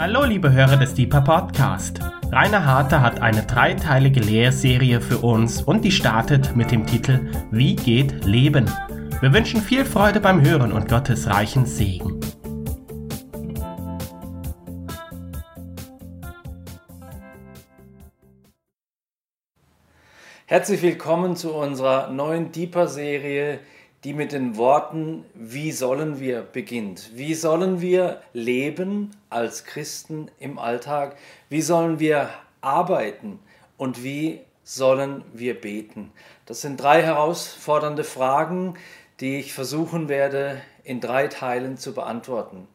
Hallo liebe Hörer des Deeper Podcast. Rainer Harter hat eine dreiteilige Lehrserie für uns und die startet mit dem Titel Wie geht Leben? Wir wünschen viel Freude beim Hören und Gottes reichen Segen. Herzlich willkommen zu unserer neuen Deeper-Serie, die mit den Worten Wie sollen wir beginnt. Wie sollen wir leben als Christen im Alltag? Wie sollen wir arbeiten? Und wie sollen wir beten? Das sind drei herausfordernde Fragen, die ich versuchen werde in drei Teilen zu beantworten.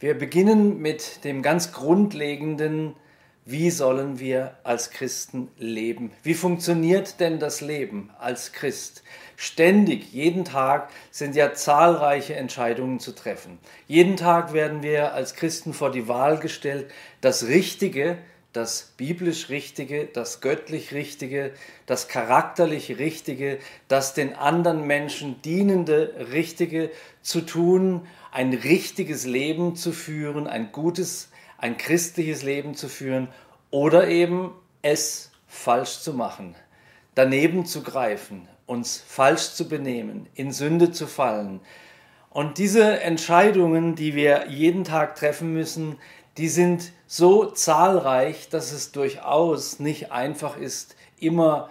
Wir beginnen mit dem ganz grundlegenden wie sollen wir als Christen leben? Wie funktioniert denn das Leben als Christ? Ständig, jeden Tag sind ja zahlreiche Entscheidungen zu treffen. Jeden Tag werden wir als Christen vor die Wahl gestellt, das Richtige, das biblisch Richtige, das göttlich Richtige, das charakterlich Richtige, das den anderen Menschen dienende Richtige zu tun, ein richtiges Leben zu führen, ein gutes, ein christliches Leben zu führen oder eben es falsch zu machen, daneben zu greifen, uns falsch zu benehmen, in Sünde zu fallen. Und diese Entscheidungen, die wir jeden Tag treffen müssen, die sind so zahlreich, dass es durchaus nicht einfach ist, immer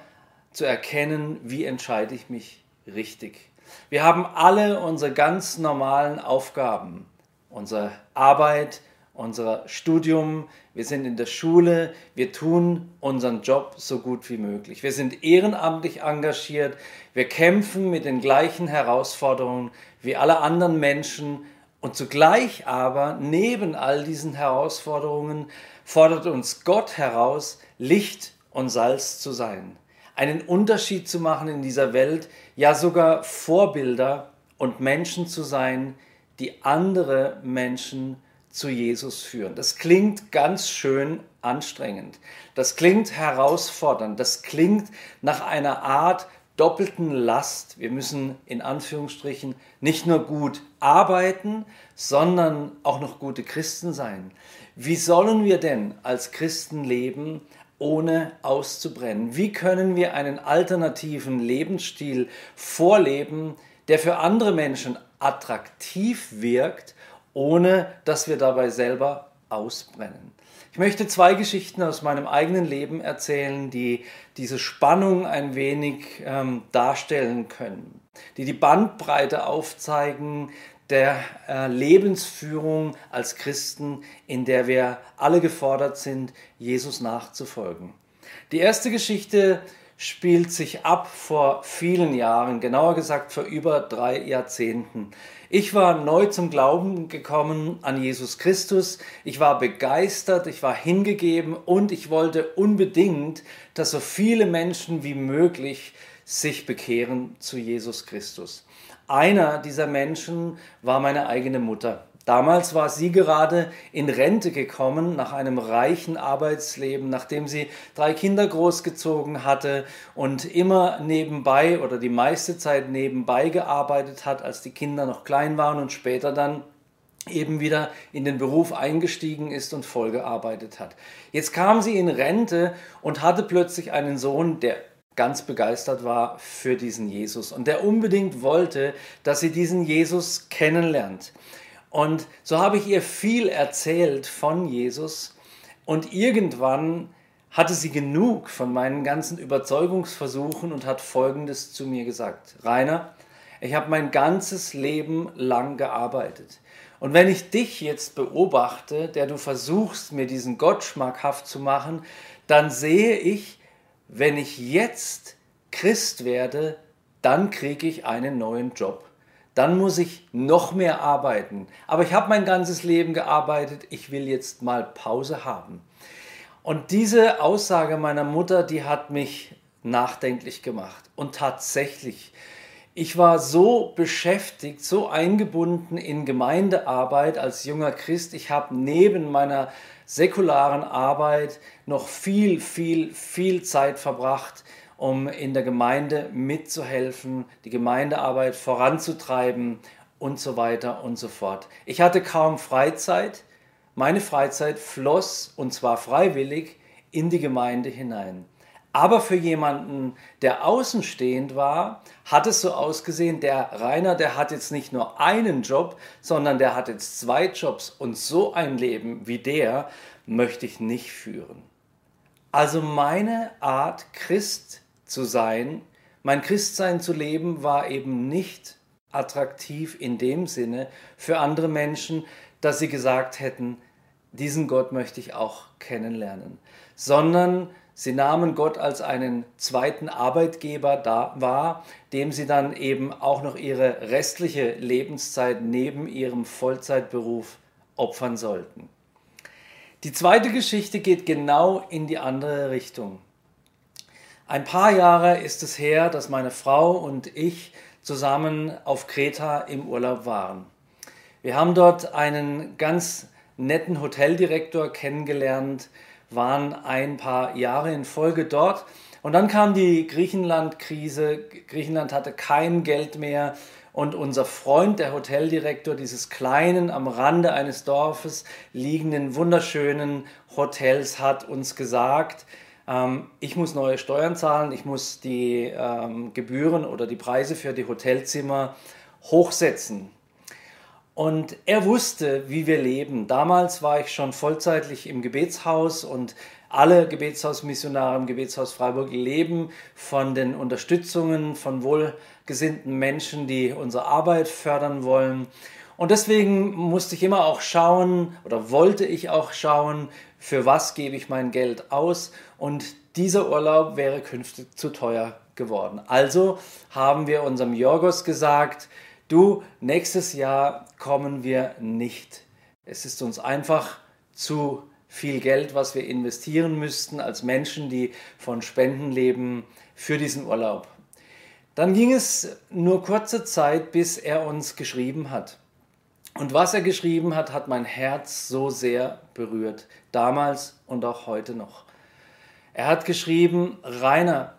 zu erkennen, wie entscheide ich mich richtig. Wir haben alle unsere ganz normalen Aufgaben, unsere Arbeit, unser Studium, wir sind in der Schule, wir tun unseren Job so gut wie möglich. Wir sind ehrenamtlich engagiert, wir kämpfen mit den gleichen Herausforderungen wie alle anderen Menschen. Und zugleich aber neben all diesen Herausforderungen fordert uns Gott heraus, Licht und Salz zu sein, einen Unterschied zu machen in dieser Welt, ja sogar Vorbilder und Menschen zu sein, die andere Menschen zu Jesus führen. Das klingt ganz schön anstrengend. Das klingt herausfordernd. Das klingt nach einer Art doppelten Last. Wir müssen in Anführungsstrichen nicht nur gut arbeiten, sondern auch noch gute Christen sein. Wie sollen wir denn als Christen leben, ohne auszubrennen? Wie können wir einen alternativen Lebensstil vorleben, der für andere Menschen attraktiv wirkt ohne dass wir dabei selber ausbrennen. Ich möchte zwei Geschichten aus meinem eigenen Leben erzählen, die diese Spannung ein wenig ähm, darstellen können, die die Bandbreite aufzeigen der äh, Lebensführung als Christen, in der wir alle gefordert sind, Jesus nachzufolgen. Die erste Geschichte spielt sich ab vor vielen Jahren, genauer gesagt vor über drei Jahrzehnten. Ich war neu zum Glauben gekommen an Jesus Christus. Ich war begeistert, ich war hingegeben und ich wollte unbedingt, dass so viele Menschen wie möglich sich bekehren zu Jesus Christus. Einer dieser Menschen war meine eigene Mutter. Damals war sie gerade in Rente gekommen nach einem reichen Arbeitsleben, nachdem sie drei Kinder großgezogen hatte und immer nebenbei oder die meiste Zeit nebenbei gearbeitet hat, als die Kinder noch klein waren und später dann eben wieder in den Beruf eingestiegen ist und vollgearbeitet hat. Jetzt kam sie in Rente und hatte plötzlich einen Sohn, der ganz begeistert war für diesen Jesus und der unbedingt wollte, dass sie diesen Jesus kennenlernt. Und so habe ich ihr viel erzählt von Jesus und irgendwann hatte sie genug von meinen ganzen Überzeugungsversuchen und hat Folgendes zu mir gesagt. Rainer, ich habe mein ganzes Leben lang gearbeitet. Und wenn ich dich jetzt beobachte, der du versuchst, mir diesen Gott schmackhaft zu machen, dann sehe ich, wenn ich jetzt Christ werde, dann kriege ich einen neuen Job dann muss ich noch mehr arbeiten. Aber ich habe mein ganzes Leben gearbeitet, ich will jetzt mal Pause haben. Und diese Aussage meiner Mutter, die hat mich nachdenklich gemacht. Und tatsächlich, ich war so beschäftigt, so eingebunden in Gemeindearbeit als junger Christ. Ich habe neben meiner säkularen Arbeit noch viel, viel, viel Zeit verbracht um in der Gemeinde mitzuhelfen, die Gemeindearbeit voranzutreiben und so weiter und so fort. Ich hatte kaum Freizeit, meine Freizeit floss, und zwar freiwillig, in die Gemeinde hinein. Aber für jemanden, der außenstehend war, hat es so ausgesehen, der Rainer, der hat jetzt nicht nur einen Job, sondern der hat jetzt zwei Jobs. Und so ein Leben wie der möchte ich nicht führen. Also meine Art, Christ zu sein, mein Christsein zu leben, war eben nicht attraktiv in dem Sinne für andere Menschen, dass sie gesagt hätten, diesen Gott möchte ich auch kennenlernen, sondern sie nahmen Gott als einen zweiten Arbeitgeber da wahr, dem sie dann eben auch noch ihre restliche Lebenszeit neben ihrem Vollzeitberuf opfern sollten. Die zweite Geschichte geht genau in die andere Richtung. Ein paar Jahre ist es her, dass meine Frau und ich zusammen auf Kreta im Urlaub waren. Wir haben dort einen ganz netten Hoteldirektor kennengelernt, waren ein paar Jahre in Folge dort und dann kam die Griechenland-Krise. Griechenland hatte kein Geld mehr und unser Freund, der Hoteldirektor dieses kleinen, am Rande eines Dorfes liegenden, wunderschönen Hotels, hat uns gesagt, ähm, ich muss neue Steuern zahlen, ich muss die ähm, Gebühren oder die Preise für die Hotelzimmer hochsetzen. Und er wusste, wie wir leben. Damals war ich schon vollzeitlich im Gebetshaus und alle Gebetshausmissionare im Gebetshaus Freiburg leben von den Unterstützungen von wohlgesinnten Menschen, die unsere Arbeit fördern wollen. Und deswegen musste ich immer auch schauen oder wollte ich auch schauen, für was gebe ich mein Geld aus. Und dieser Urlaub wäre künftig zu teuer geworden. Also haben wir unserem Jorgos gesagt, du, nächstes Jahr kommen wir nicht. Es ist uns einfach zu viel Geld, was wir investieren müssten als Menschen, die von Spenden leben, für diesen Urlaub. Dann ging es nur kurze Zeit, bis er uns geschrieben hat. Und was er geschrieben hat, hat mein Herz so sehr berührt, damals und auch heute noch. Er hat geschrieben, Rainer,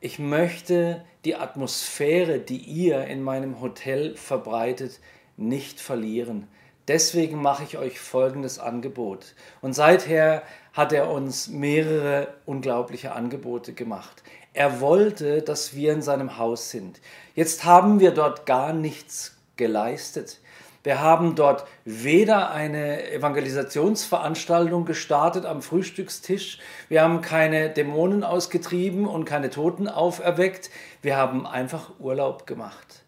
ich möchte die Atmosphäre, die ihr in meinem Hotel verbreitet, nicht verlieren. Deswegen mache ich euch folgendes Angebot. Und seither hat er uns mehrere unglaubliche Angebote gemacht. Er wollte, dass wir in seinem Haus sind. Jetzt haben wir dort gar nichts geleistet. Wir haben dort weder eine Evangelisationsveranstaltung gestartet am Frühstückstisch, wir haben keine Dämonen ausgetrieben und keine Toten auferweckt, wir haben einfach Urlaub gemacht.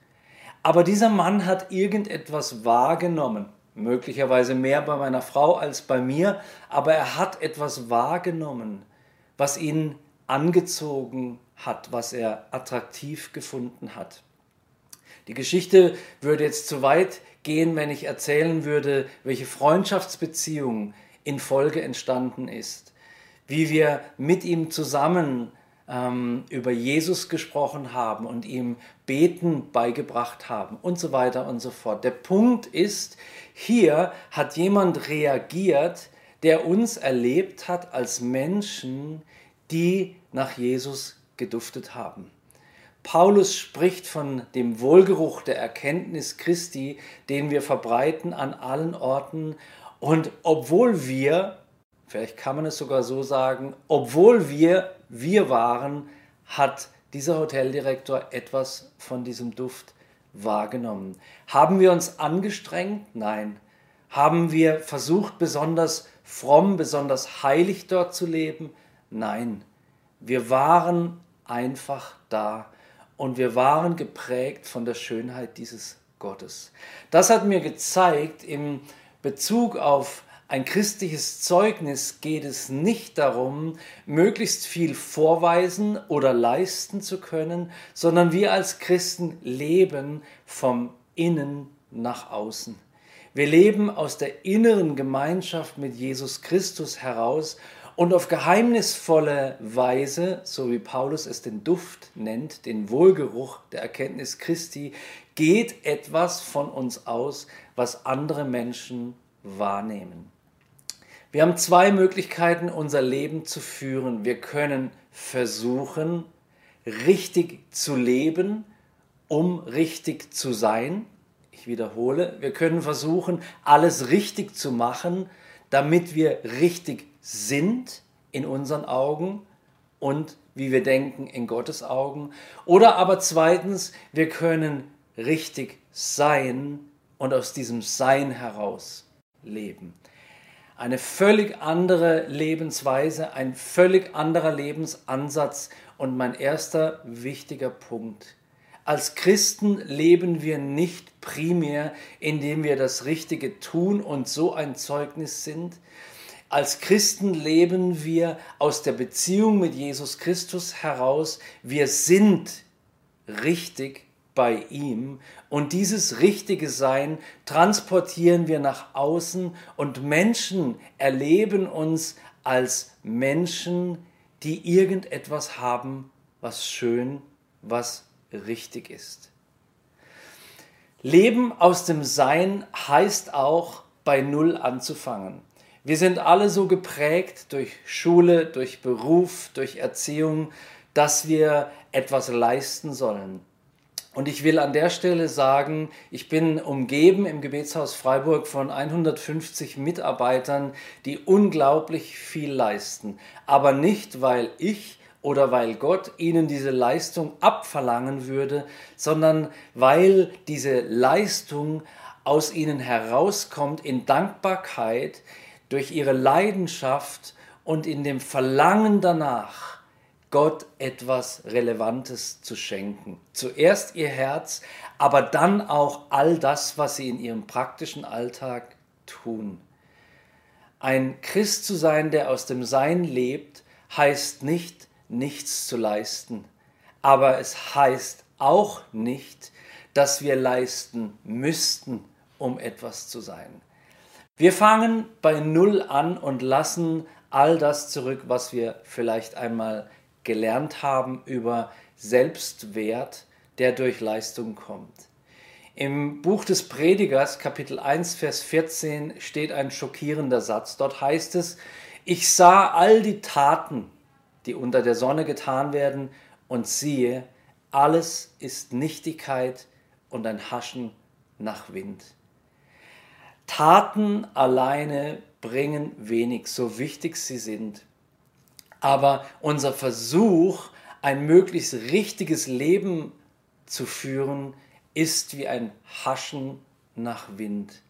Aber dieser Mann hat irgendetwas wahrgenommen möglicherweise mehr bei meiner Frau als bei mir, aber er hat etwas wahrgenommen, was ihn angezogen hat, was er attraktiv gefunden hat. Die Geschichte würde jetzt zu weit gehen, wenn ich erzählen würde, welche Freundschaftsbeziehung in Folge entstanden ist, wie wir mit ihm zusammen ähm, über Jesus gesprochen haben und ihm Beten beigebracht haben und so weiter und so fort. Der Punkt ist, hier hat jemand reagiert, der uns erlebt hat als Menschen, die nach Jesus geduftet haben. Paulus spricht von dem Wohlgeruch der Erkenntnis Christi, den wir verbreiten an allen Orten. Und obwohl wir, vielleicht kann man es sogar so sagen, obwohl wir wir waren, hat dieser Hoteldirektor etwas von diesem Duft wahrgenommen. Haben wir uns angestrengt? Nein. Haben wir versucht, besonders fromm, besonders heilig dort zu leben? Nein. Wir waren einfach da und wir waren geprägt von der Schönheit dieses Gottes. Das hat mir gezeigt im Bezug auf ein christliches Zeugnis geht es nicht darum, möglichst viel vorweisen oder leisten zu können, sondern wir als Christen leben vom Innen nach außen. Wir leben aus der inneren Gemeinschaft mit Jesus Christus heraus und auf geheimnisvolle Weise, so wie Paulus es den Duft nennt, den Wohlgeruch der Erkenntnis Christi, geht etwas von uns aus, was andere Menschen wahrnehmen. Wir haben zwei Möglichkeiten, unser Leben zu führen. Wir können versuchen, richtig zu leben, um richtig zu sein. Ich wiederhole, wir können versuchen, alles richtig zu machen, damit wir richtig sind in unseren Augen und wie wir denken in Gottes Augen. Oder aber zweitens, wir können richtig sein und aus diesem Sein heraus leben. Eine völlig andere Lebensweise, ein völlig anderer Lebensansatz und mein erster wichtiger Punkt. Als Christen leben wir nicht primär, indem wir das Richtige tun und so ein Zeugnis sind. Als Christen leben wir aus der Beziehung mit Jesus Christus heraus. Wir sind richtig bei ihm und dieses richtige Sein transportieren wir nach außen und Menschen erleben uns als Menschen, die irgendetwas haben, was schön, was richtig ist. Leben aus dem Sein heißt auch bei Null anzufangen. Wir sind alle so geprägt durch Schule, durch Beruf, durch Erziehung, dass wir etwas leisten sollen. Und ich will an der Stelle sagen, ich bin umgeben im Gebetshaus Freiburg von 150 Mitarbeitern, die unglaublich viel leisten. Aber nicht, weil ich oder weil Gott ihnen diese Leistung abverlangen würde, sondern weil diese Leistung aus ihnen herauskommt in Dankbarkeit durch ihre Leidenschaft und in dem Verlangen danach, Gott etwas Relevantes zu schenken. Zuerst ihr Herz, aber dann auch all das, was sie in ihrem praktischen Alltag tun. Ein Christ zu sein, der aus dem Sein lebt, heißt nicht, nichts zu leisten. Aber es heißt auch nicht, dass wir leisten müssten, um etwas zu sein. Wir fangen bei Null an und lassen all das zurück, was wir vielleicht einmal gelernt haben über Selbstwert, der durch Leistung kommt. Im Buch des Predigers, Kapitel 1, Vers 14, steht ein schockierender Satz. Dort heißt es, ich sah all die Taten, die unter der Sonne getan werden, und siehe, alles ist Nichtigkeit und ein Haschen nach Wind. Taten alleine bringen wenig, so wichtig sie sind. Aber unser Versuch, ein möglichst richtiges Leben zu führen, ist wie ein Haschen nach Wind.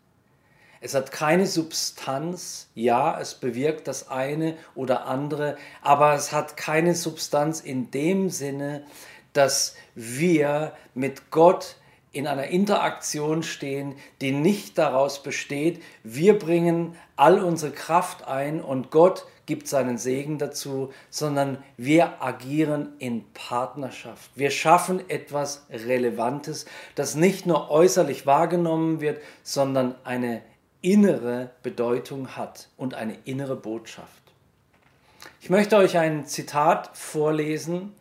Es hat keine Substanz, ja, es bewirkt das eine oder andere, aber es hat keine Substanz in dem Sinne, dass wir mit Gott in einer Interaktion stehen, die nicht daraus besteht, wir bringen all unsere Kraft ein und Gott gibt seinen Segen dazu, sondern wir agieren in Partnerschaft. Wir schaffen etwas Relevantes, das nicht nur äußerlich wahrgenommen wird, sondern eine innere Bedeutung hat und eine innere Botschaft. Ich möchte euch ein Zitat vorlesen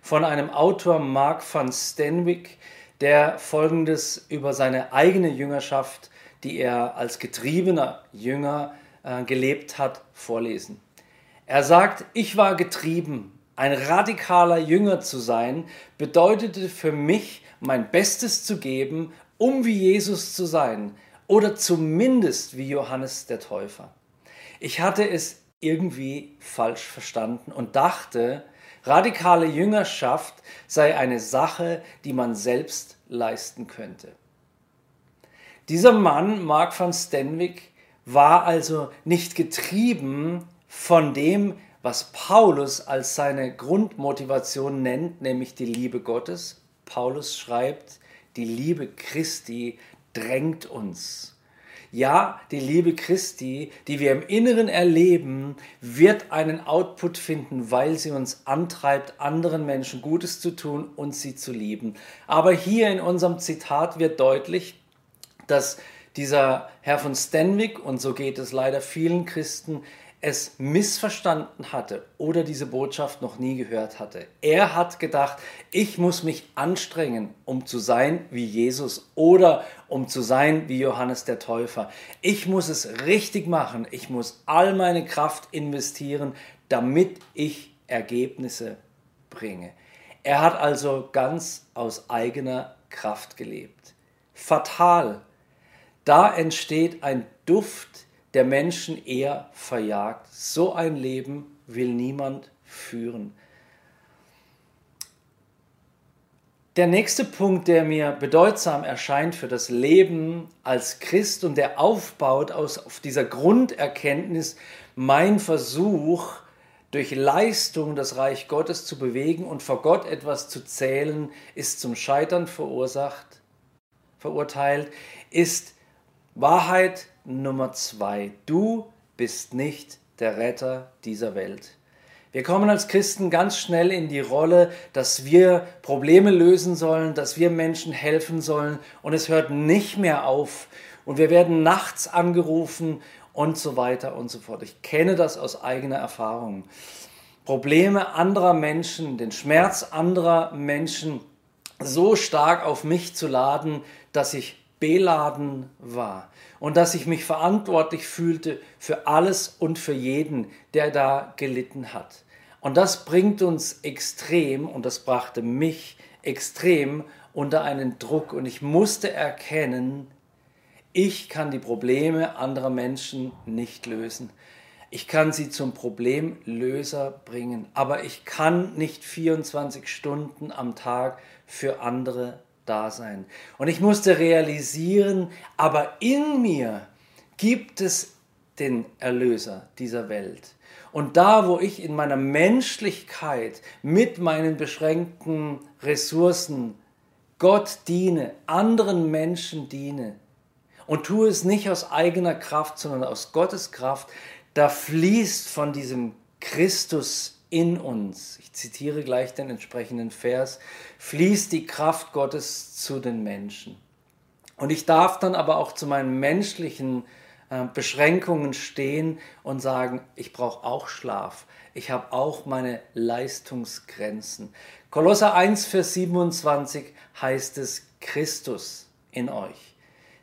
von einem Autor Mark van Stenwick, der Folgendes über seine eigene Jüngerschaft, die er als getriebener Jünger äh, gelebt hat, vorlesen. Er sagt, ich war getrieben. Ein radikaler Jünger zu sein bedeutete für mich, mein Bestes zu geben, um wie Jesus zu sein oder zumindest wie Johannes der Täufer. Ich hatte es irgendwie falsch verstanden und dachte, radikale Jüngerschaft sei eine Sache, die man selbst leisten könnte. Dieser Mann, Mark van Stenwick, war also nicht getrieben von dem, was Paulus als seine Grundmotivation nennt, nämlich die Liebe Gottes. Paulus schreibt, die Liebe Christi drängt uns. Ja, die Liebe Christi, die wir im Inneren erleben, wird einen Output finden, weil sie uns antreibt, anderen Menschen Gutes zu tun und sie zu lieben. Aber hier in unserem Zitat wird deutlich, dass dieser Herr von Stenwick, und so geht es leider vielen Christen, es missverstanden hatte oder diese Botschaft noch nie gehört hatte. Er hat gedacht, ich muss mich anstrengen, um zu sein wie Jesus oder um zu sein wie Johannes der Täufer. Ich muss es richtig machen. Ich muss all meine Kraft investieren, damit ich Ergebnisse bringe. Er hat also ganz aus eigener Kraft gelebt. Fatal. Da entsteht ein Duft, der Menschen eher verjagt. So ein Leben will niemand führen. Der nächste Punkt, der mir bedeutsam erscheint für das Leben als Christ und der aufbaut aus, auf dieser Grunderkenntnis, mein Versuch, durch Leistung das Reich Gottes zu bewegen und vor Gott etwas zu zählen, ist zum Scheitern verursacht, verurteilt, ist Wahrheit Nummer zwei. Du bist nicht der Retter dieser Welt. Wir kommen als Christen ganz schnell in die Rolle, dass wir Probleme lösen sollen, dass wir Menschen helfen sollen und es hört nicht mehr auf und wir werden nachts angerufen und so weiter und so fort. Ich kenne das aus eigener Erfahrung. Probleme anderer Menschen, den Schmerz anderer Menschen so stark auf mich zu laden, dass ich beladen war und dass ich mich verantwortlich fühlte für alles und für jeden, der da gelitten hat. Und das bringt uns extrem, und das brachte mich extrem unter einen Druck. Und ich musste erkennen, ich kann die Probleme anderer Menschen nicht lösen. Ich kann sie zum Problemlöser bringen, aber ich kann nicht 24 Stunden am Tag für andere da sein. Und ich musste realisieren, aber in mir gibt es den Erlöser dieser Welt. Und da, wo ich in meiner Menschlichkeit mit meinen beschränkten Ressourcen Gott diene, anderen Menschen diene und tue es nicht aus eigener Kraft, sondern aus Gottes Kraft, da fließt von diesem Christus in uns, ich zitiere gleich den entsprechenden Vers, fließt die Kraft Gottes zu den Menschen. Und ich darf dann aber auch zu meinen menschlichen äh, Beschränkungen stehen und sagen, ich brauche auch Schlaf. Ich habe auch meine Leistungsgrenzen. Kolosser 1, Vers 27 heißt es Christus in euch,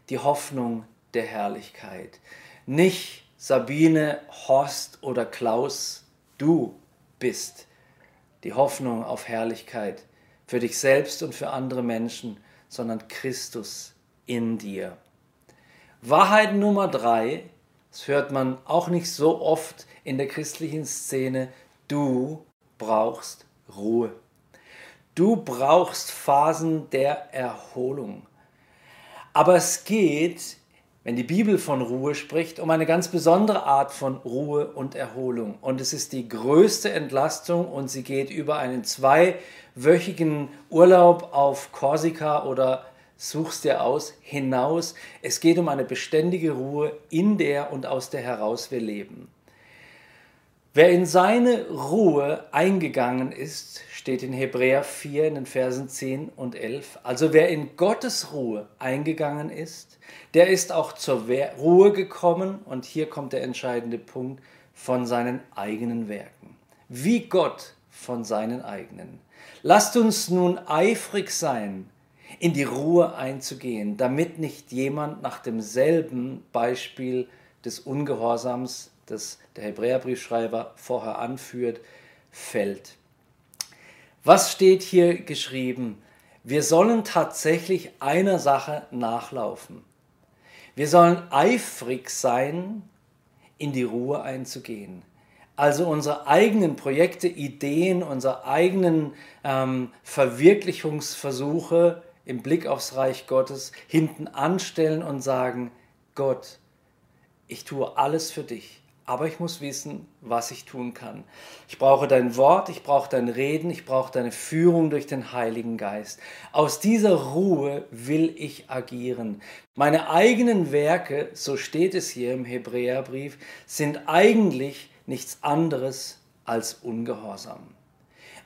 die Hoffnung der Herrlichkeit. Nicht Sabine, Horst oder Klaus, du bist die Hoffnung auf Herrlichkeit für dich selbst und für andere Menschen, sondern Christus in dir. Wahrheit Nummer drei, das hört man auch nicht so oft in der christlichen Szene, du brauchst Ruhe. Du brauchst Phasen der Erholung. Aber es geht, wenn die Bibel von Ruhe spricht, um eine ganz besondere Art von Ruhe und Erholung. Und es ist die größte Entlastung und sie geht über einen zweiwöchigen Urlaub auf Korsika oder suchst dir aus, hinaus. Es geht um eine beständige Ruhe, in der und aus der heraus wir leben. Wer in seine Ruhe eingegangen ist, steht in Hebräer 4 in den Versen 10 und 11. Also wer in Gottes Ruhe eingegangen ist, der ist auch zur Ruhe gekommen und hier kommt der entscheidende Punkt von seinen eigenen Werken. Wie Gott von seinen eigenen. Lasst uns nun eifrig sein, in die Ruhe einzugehen, damit nicht jemand nach demselben Beispiel des Ungehorsams, das der Hebräerbriefschreiber vorher anführt, fällt. Was steht hier geschrieben? Wir sollen tatsächlich einer Sache nachlaufen. Wir sollen eifrig sein, in die Ruhe einzugehen. Also unsere eigenen Projekte, Ideen, unsere eigenen ähm, Verwirklichungsversuche im Blick aufs Reich Gottes hinten anstellen und sagen, Gott, ich tue alles für dich, aber ich muss wissen, was ich tun kann. Ich brauche dein Wort, ich brauche dein Reden, ich brauche deine Führung durch den Heiligen Geist. Aus dieser Ruhe will ich agieren. Meine eigenen Werke, so steht es hier im Hebräerbrief, sind eigentlich nichts anderes als Ungehorsam.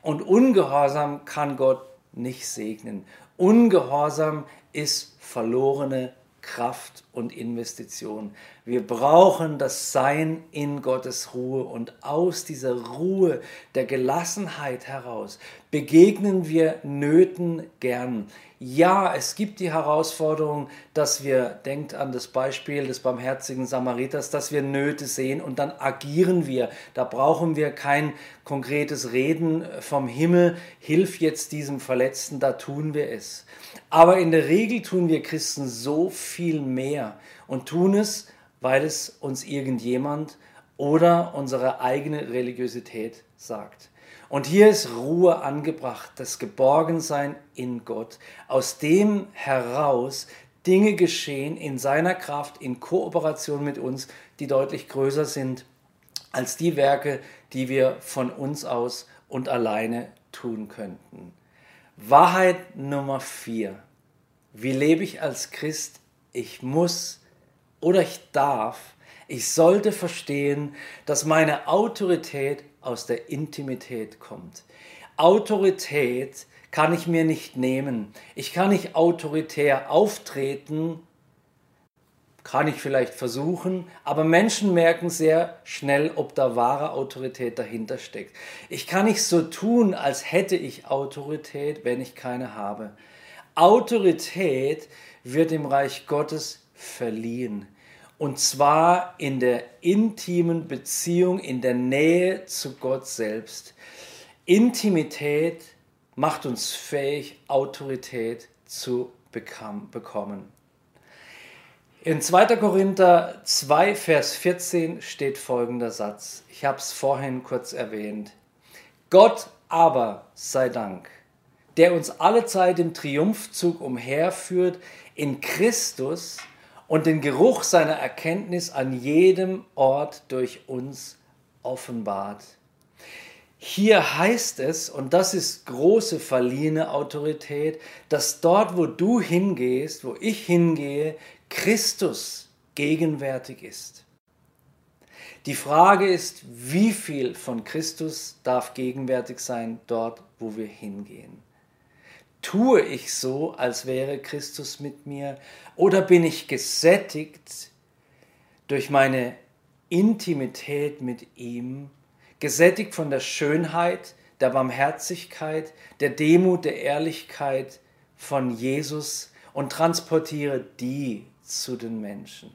Und Ungehorsam kann Gott nicht segnen. Ungehorsam ist verlorene Kraft und Investition. Wir brauchen das Sein in Gottes Ruhe und aus dieser Ruhe der Gelassenheit heraus begegnen wir Nöten gern. Ja, es gibt die Herausforderung, dass wir, denkt an das Beispiel des barmherzigen Samariters, dass wir Nöte sehen und dann agieren wir. Da brauchen wir kein konkretes Reden vom Himmel, hilf jetzt diesem Verletzten, da tun wir es. Aber in der Regel tun wir Christen so viel mehr und tun es, weil es uns irgendjemand oder unsere eigene Religiosität sagt. Und hier ist Ruhe angebracht, das Geborgensein in Gott, aus dem heraus Dinge geschehen in seiner Kraft, in Kooperation mit uns, die deutlich größer sind als die Werke, die wir von uns aus und alleine tun könnten. Wahrheit Nummer vier. Wie lebe ich als Christ? Ich muss oder ich darf, ich sollte verstehen, dass meine Autorität aus der Intimität kommt. Autorität kann ich mir nicht nehmen. Ich kann nicht autoritär auftreten, kann ich vielleicht versuchen, aber Menschen merken sehr schnell, ob da wahre Autorität dahinter steckt. Ich kann nicht so tun, als hätte ich Autorität, wenn ich keine habe. Autorität wird im Reich Gottes verliehen. Und zwar in der intimen Beziehung, in der Nähe zu Gott selbst. Intimität macht uns fähig, Autorität zu bekommen. In 2. Korinther 2, Vers 14 steht folgender Satz. Ich habe es vorhin kurz erwähnt. Gott aber sei Dank, der uns alle Zeit im Triumphzug umherführt in Christus, und den Geruch seiner Erkenntnis an jedem Ort durch uns offenbart. Hier heißt es, und das ist große verliehene Autorität, dass dort, wo du hingehst, wo ich hingehe, Christus gegenwärtig ist. Die Frage ist, wie viel von Christus darf gegenwärtig sein dort, wo wir hingehen? Tue ich so, als wäre Christus mit mir? Oder bin ich gesättigt durch meine Intimität mit ihm, gesättigt von der Schönheit, der Barmherzigkeit, der Demut, der Ehrlichkeit von Jesus und transportiere die zu den Menschen?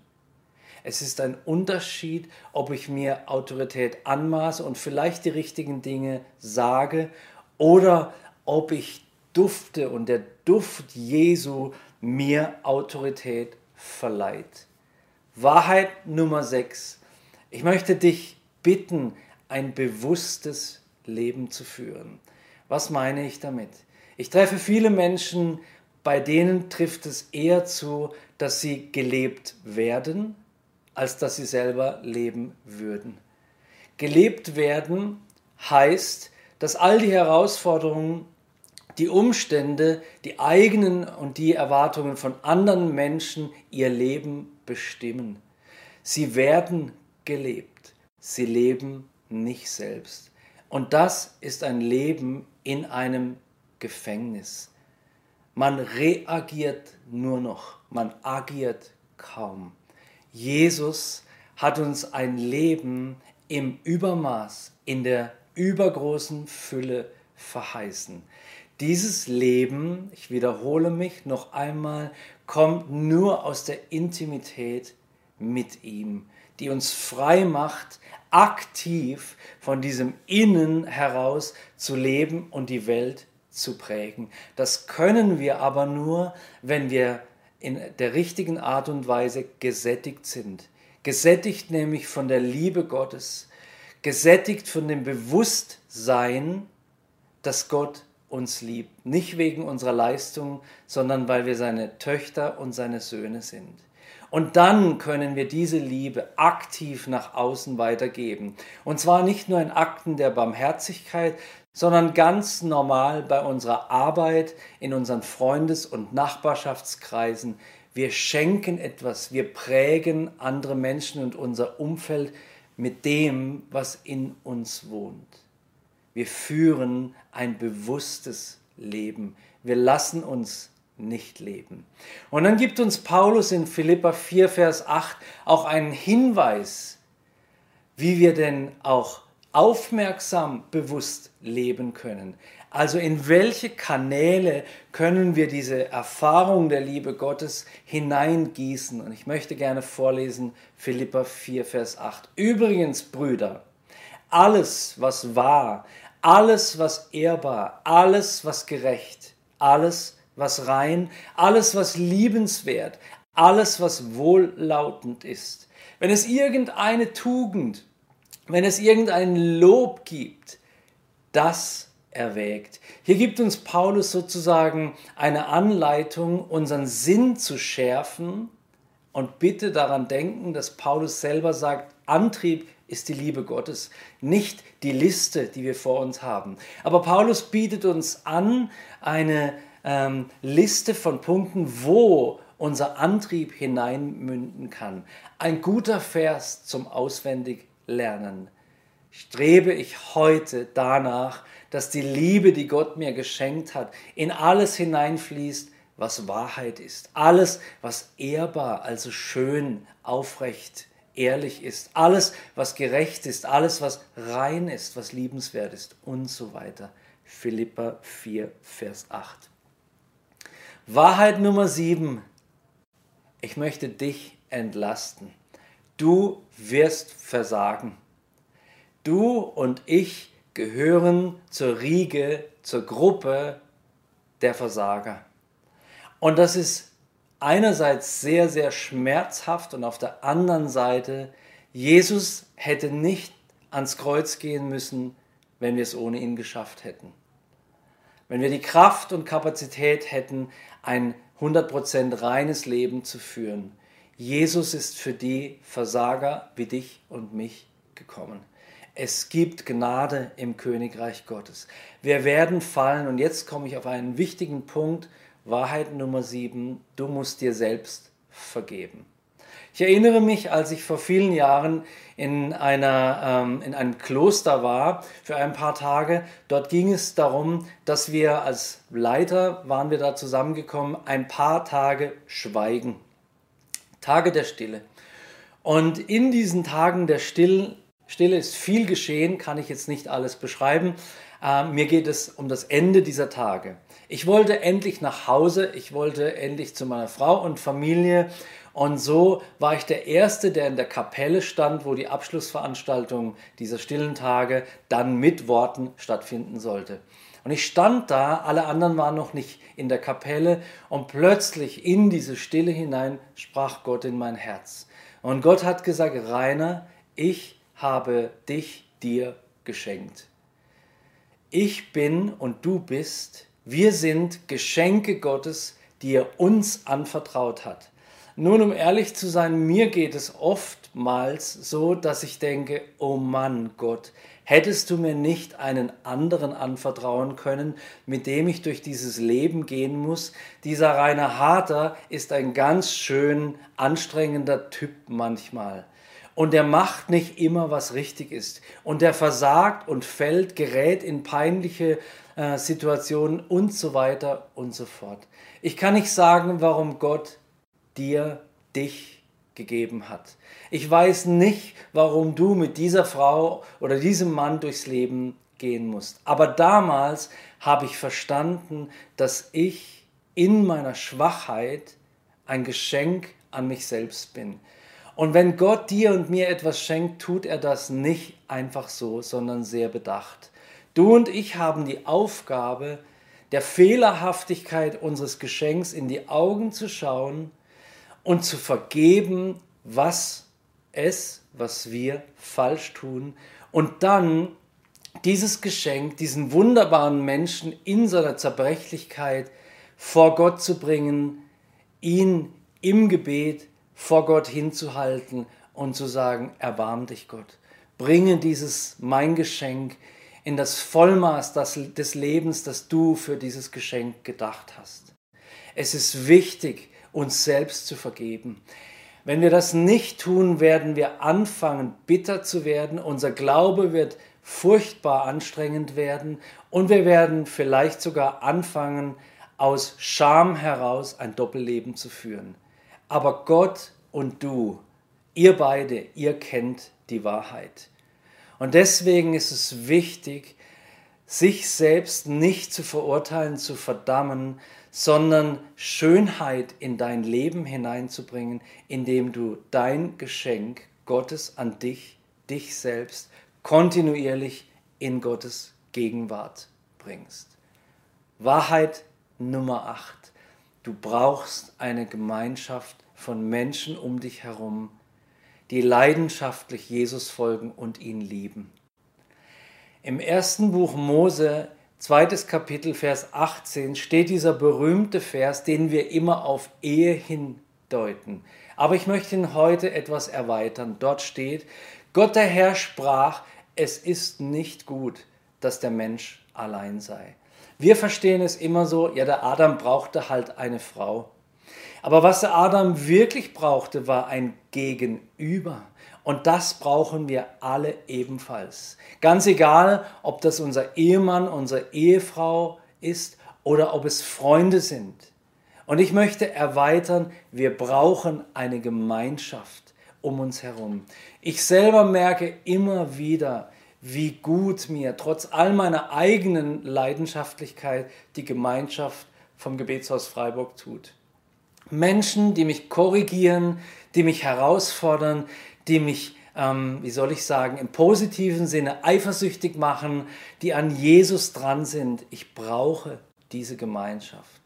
Es ist ein Unterschied, ob ich mir Autorität anmaße und vielleicht die richtigen Dinge sage oder ob ich dufte und der Duft Jesu mir Autorität verleiht. Wahrheit Nummer 6. Ich möchte dich bitten, ein bewusstes Leben zu führen. Was meine ich damit? Ich treffe viele Menschen, bei denen trifft es eher zu, dass sie gelebt werden, als dass sie selber leben würden. Gelebt werden heißt, dass all die Herausforderungen die Umstände, die eigenen und die Erwartungen von anderen Menschen ihr Leben bestimmen. Sie werden gelebt, sie leben nicht selbst. Und das ist ein Leben in einem Gefängnis. Man reagiert nur noch, man agiert kaum. Jesus hat uns ein Leben im Übermaß, in der übergroßen Fülle verheißen. Dieses Leben, ich wiederhole mich noch einmal, kommt nur aus der Intimität mit ihm, die uns frei macht, aktiv von diesem Innen heraus zu leben und die Welt zu prägen. Das können wir aber nur, wenn wir in der richtigen Art und Weise gesättigt sind. Gesättigt nämlich von der Liebe Gottes, gesättigt von dem Bewusstsein, dass Gott uns liebt. Nicht wegen unserer Leistung, sondern weil wir seine Töchter und seine Söhne sind. Und dann können wir diese Liebe aktiv nach außen weitergeben. Und zwar nicht nur in Akten der Barmherzigkeit, sondern ganz normal bei unserer Arbeit, in unseren Freundes- und Nachbarschaftskreisen. Wir schenken etwas, wir prägen andere Menschen und unser Umfeld mit dem, was in uns wohnt. Wir führen ein bewusstes Leben. Wir lassen uns nicht leben. Und dann gibt uns Paulus in Philippa 4, Vers 8 auch einen Hinweis, wie wir denn auch aufmerksam bewusst leben können. Also in welche Kanäle können wir diese Erfahrung der Liebe Gottes hineingießen? Und ich möchte gerne vorlesen Philippa 4, Vers 8. Übrigens, Brüder, alles, was wahr, alles, was ehrbar, alles, was gerecht, alles, was rein, alles, was liebenswert, alles, was wohllautend ist, wenn es irgendeine Tugend, wenn es irgendein Lob gibt, das erwägt. Hier gibt uns Paulus sozusagen eine Anleitung, unseren Sinn zu schärfen und bitte daran denken, dass Paulus selber sagt, Antrieb ist die Liebe Gottes, nicht die Liste, die wir vor uns haben. Aber Paulus bietet uns an eine ähm, Liste von Punkten, wo unser Antrieb hineinmünden kann. Ein guter Vers zum Auswendiglernen. Strebe ich heute danach, dass die Liebe, die Gott mir geschenkt hat, in alles hineinfließt, was Wahrheit ist. Alles, was ehrbar, also schön, aufrecht, ehrlich ist. Alles, was gerecht ist. Alles, was rein ist, was liebenswert ist und so weiter. Philippa 4, Vers 8. Wahrheit Nummer 7 ich möchte dich entlasten. Du wirst versagen. Du und ich gehören zur Riege, zur Gruppe der Versager. Und das ist einerseits sehr, sehr schmerzhaft und auf der anderen Seite, Jesus hätte nicht ans Kreuz gehen müssen, wenn wir es ohne ihn geschafft hätten. Wenn wir die Kraft und Kapazität hätten, ein 100% reines Leben zu führen. Jesus ist für die Versager wie dich und mich gekommen. Es gibt Gnade im Königreich Gottes. Wir werden fallen und jetzt komme ich auf einen wichtigen Punkt, Wahrheit Nummer 7, du musst dir selbst vergeben. Ich erinnere mich, als ich vor vielen Jahren in, einer, ähm, in einem Kloster war für ein paar Tage. Dort ging es darum, dass wir als Leiter waren wir da zusammengekommen, ein paar Tage schweigen. Tage der Stille. Und in diesen Tagen der Stille, Stille ist viel geschehen, kann ich jetzt nicht alles beschreiben. Äh, mir geht es um das Ende dieser Tage. Ich wollte endlich nach Hause, ich wollte endlich zu meiner Frau und Familie und so war ich der Erste, der in der Kapelle stand, wo die Abschlussveranstaltung dieser stillen Tage dann mit Worten stattfinden sollte. Und ich stand da, alle anderen waren noch nicht in der Kapelle und plötzlich in diese Stille hinein sprach Gott in mein Herz. Und Gott hat gesagt, Rainer, ich habe dich dir geschenkt. Ich bin und du bist, wir sind Geschenke Gottes, die er uns anvertraut hat. Nun, um ehrlich zu sein, mir geht es oftmals so, dass ich denke, oh Mann, Gott, hättest du mir nicht einen anderen anvertrauen können, mit dem ich durch dieses Leben gehen muss? Dieser Rainer Harter ist ein ganz schön anstrengender Typ manchmal. Und er macht nicht immer, was richtig ist. Und er versagt und fällt, gerät in peinliche äh, Situationen und so weiter und so fort. Ich kann nicht sagen, warum Gott dir dich gegeben hat. Ich weiß nicht, warum du mit dieser Frau oder diesem Mann durchs Leben gehen musst. Aber damals habe ich verstanden, dass ich in meiner Schwachheit ein Geschenk an mich selbst bin. Und wenn Gott dir und mir etwas schenkt, tut er das nicht einfach so, sondern sehr bedacht. Du und ich haben die Aufgabe, der Fehlerhaftigkeit unseres Geschenks in die Augen zu schauen und zu vergeben, was es, was wir falsch tun und dann dieses Geschenk, diesen wunderbaren Menschen in seiner Zerbrechlichkeit vor Gott zu bringen, ihn im Gebet vor Gott hinzuhalten und zu sagen, erbarm dich Gott, bringe dieses mein Geschenk in das Vollmaß des Lebens, das du für dieses Geschenk gedacht hast. Es ist wichtig, uns selbst zu vergeben. Wenn wir das nicht tun, werden wir anfangen, bitter zu werden. Unser Glaube wird furchtbar anstrengend werden und wir werden vielleicht sogar anfangen, aus Scham heraus ein Doppelleben zu führen. Aber Gott und du, ihr beide, ihr kennt die Wahrheit. Und deswegen ist es wichtig, sich selbst nicht zu verurteilen, zu verdammen, sondern Schönheit in dein Leben hineinzubringen, indem du dein Geschenk Gottes an dich, dich selbst, kontinuierlich in Gottes Gegenwart bringst. Wahrheit Nummer 8. Du brauchst eine Gemeinschaft von Menschen um dich herum, die leidenschaftlich Jesus folgen und ihn lieben. Im ersten Buch Mose, zweites Kapitel, Vers 18, steht dieser berühmte Vers, den wir immer auf Ehe hindeuten. Aber ich möchte ihn heute etwas erweitern. Dort steht, Gott der Herr sprach, es ist nicht gut, dass der Mensch allein sei. Wir verstehen es immer so, ja, der Adam brauchte halt eine Frau. Aber was der Adam wirklich brauchte, war ein Gegenüber. Und das brauchen wir alle ebenfalls. Ganz egal, ob das unser Ehemann, unsere Ehefrau ist oder ob es Freunde sind. Und ich möchte erweitern, wir brauchen eine Gemeinschaft um uns herum. Ich selber merke immer wieder, wie gut mir trotz all meiner eigenen Leidenschaftlichkeit die Gemeinschaft vom Gebetshaus Freiburg tut. Menschen, die mich korrigieren, die mich herausfordern, die mich, ähm, wie soll ich sagen, im positiven Sinne eifersüchtig machen, die an Jesus dran sind. Ich brauche diese Gemeinschaft.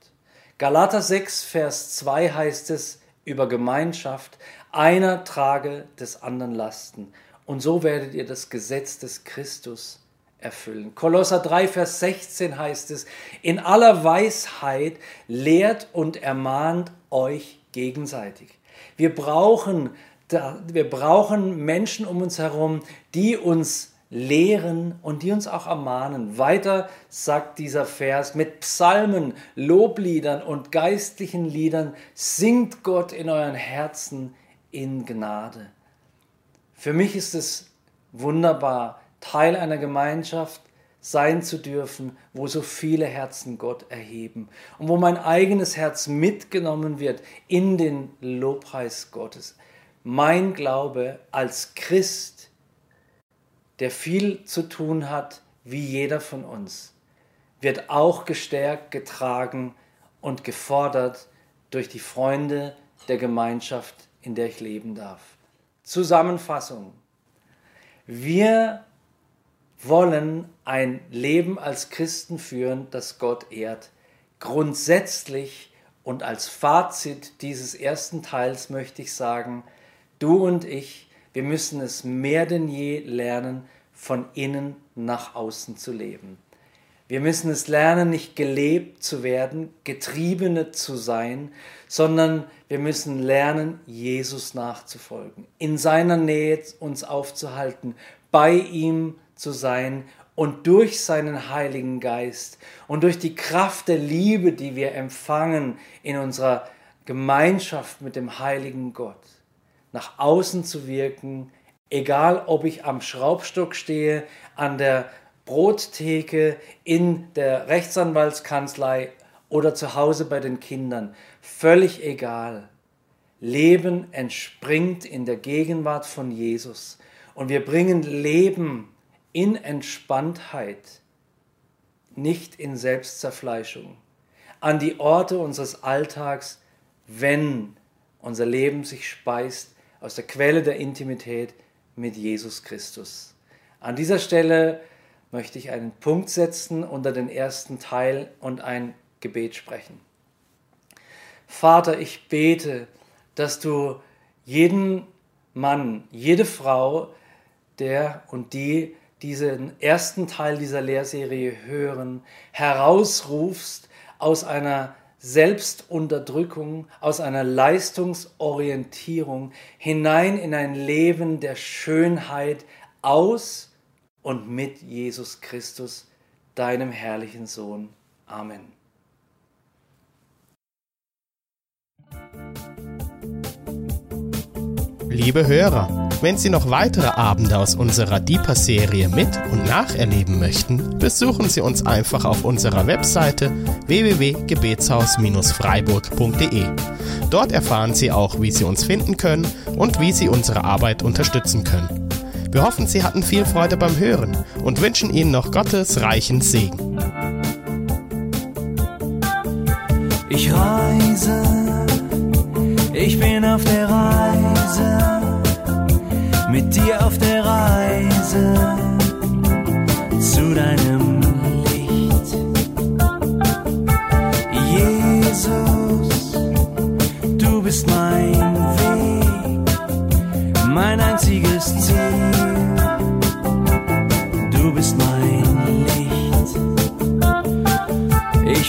Galater 6, Vers 2 heißt es über Gemeinschaft, einer trage des anderen Lasten. Und so werdet ihr das Gesetz des Christus erfüllen. Kolosser 3, Vers 16 heißt es, in aller Weisheit lehrt und ermahnt euch gegenseitig. Wir brauchen, wir brauchen Menschen um uns herum, die uns lehren und die uns auch ermahnen. Weiter sagt dieser Vers, mit Psalmen, Lobliedern und geistlichen Liedern singt Gott in euren Herzen in Gnade. Für mich ist es wunderbar, Teil einer Gemeinschaft sein zu dürfen, wo so viele Herzen Gott erheben und wo mein eigenes Herz mitgenommen wird in den Lobpreis Gottes. Mein Glaube als Christ, der viel zu tun hat, wie jeder von uns, wird auch gestärkt, getragen und gefordert durch die Freunde der Gemeinschaft, in der ich leben darf. Zusammenfassung. Wir wollen ein Leben als Christen führen, das Gott ehrt. Grundsätzlich und als Fazit dieses ersten Teils möchte ich sagen, du und ich, wir müssen es mehr denn je lernen, von innen nach außen zu leben. Wir müssen es lernen, nicht gelebt zu werden, getriebene zu sein, sondern wir müssen lernen, Jesus nachzufolgen, in seiner Nähe uns aufzuhalten, bei ihm zu sein und durch seinen Heiligen Geist und durch die Kraft der Liebe, die wir empfangen in unserer Gemeinschaft mit dem heiligen Gott, nach außen zu wirken, egal ob ich am Schraubstock stehe, an der Brottheke, in der Rechtsanwaltskanzlei oder zu Hause bei den Kindern, völlig egal. Leben entspringt in der Gegenwart von Jesus und wir bringen Leben in Entspanntheit, nicht in Selbstzerfleischung, an die Orte unseres Alltags, wenn unser Leben sich speist aus der Quelle der Intimität mit Jesus Christus. An dieser Stelle möchte ich einen Punkt setzen unter den ersten Teil und ein Gebet sprechen. Vater, ich bete, dass du jeden Mann, jede Frau, der und die diesen ersten Teil dieser Lehrserie hören, herausrufst aus einer Selbstunterdrückung, aus einer Leistungsorientierung hinein in ein Leben der Schönheit aus und mit Jesus Christus, deinem herrlichen Sohn. Amen. Liebe Hörer, wenn Sie noch weitere Abende aus unserer Deeper-Serie mit und nacherleben möchten, besuchen Sie uns einfach auf unserer Webseite www.gebetshaus-freiburg.de. Dort erfahren Sie auch, wie Sie uns finden können und wie Sie unsere Arbeit unterstützen können. Wir hoffen, Sie hatten viel Freude beim Hören und wünschen Ihnen noch Gottes reichen Segen. Ich reise, ich bin auf der Reise mit dir auf der Reise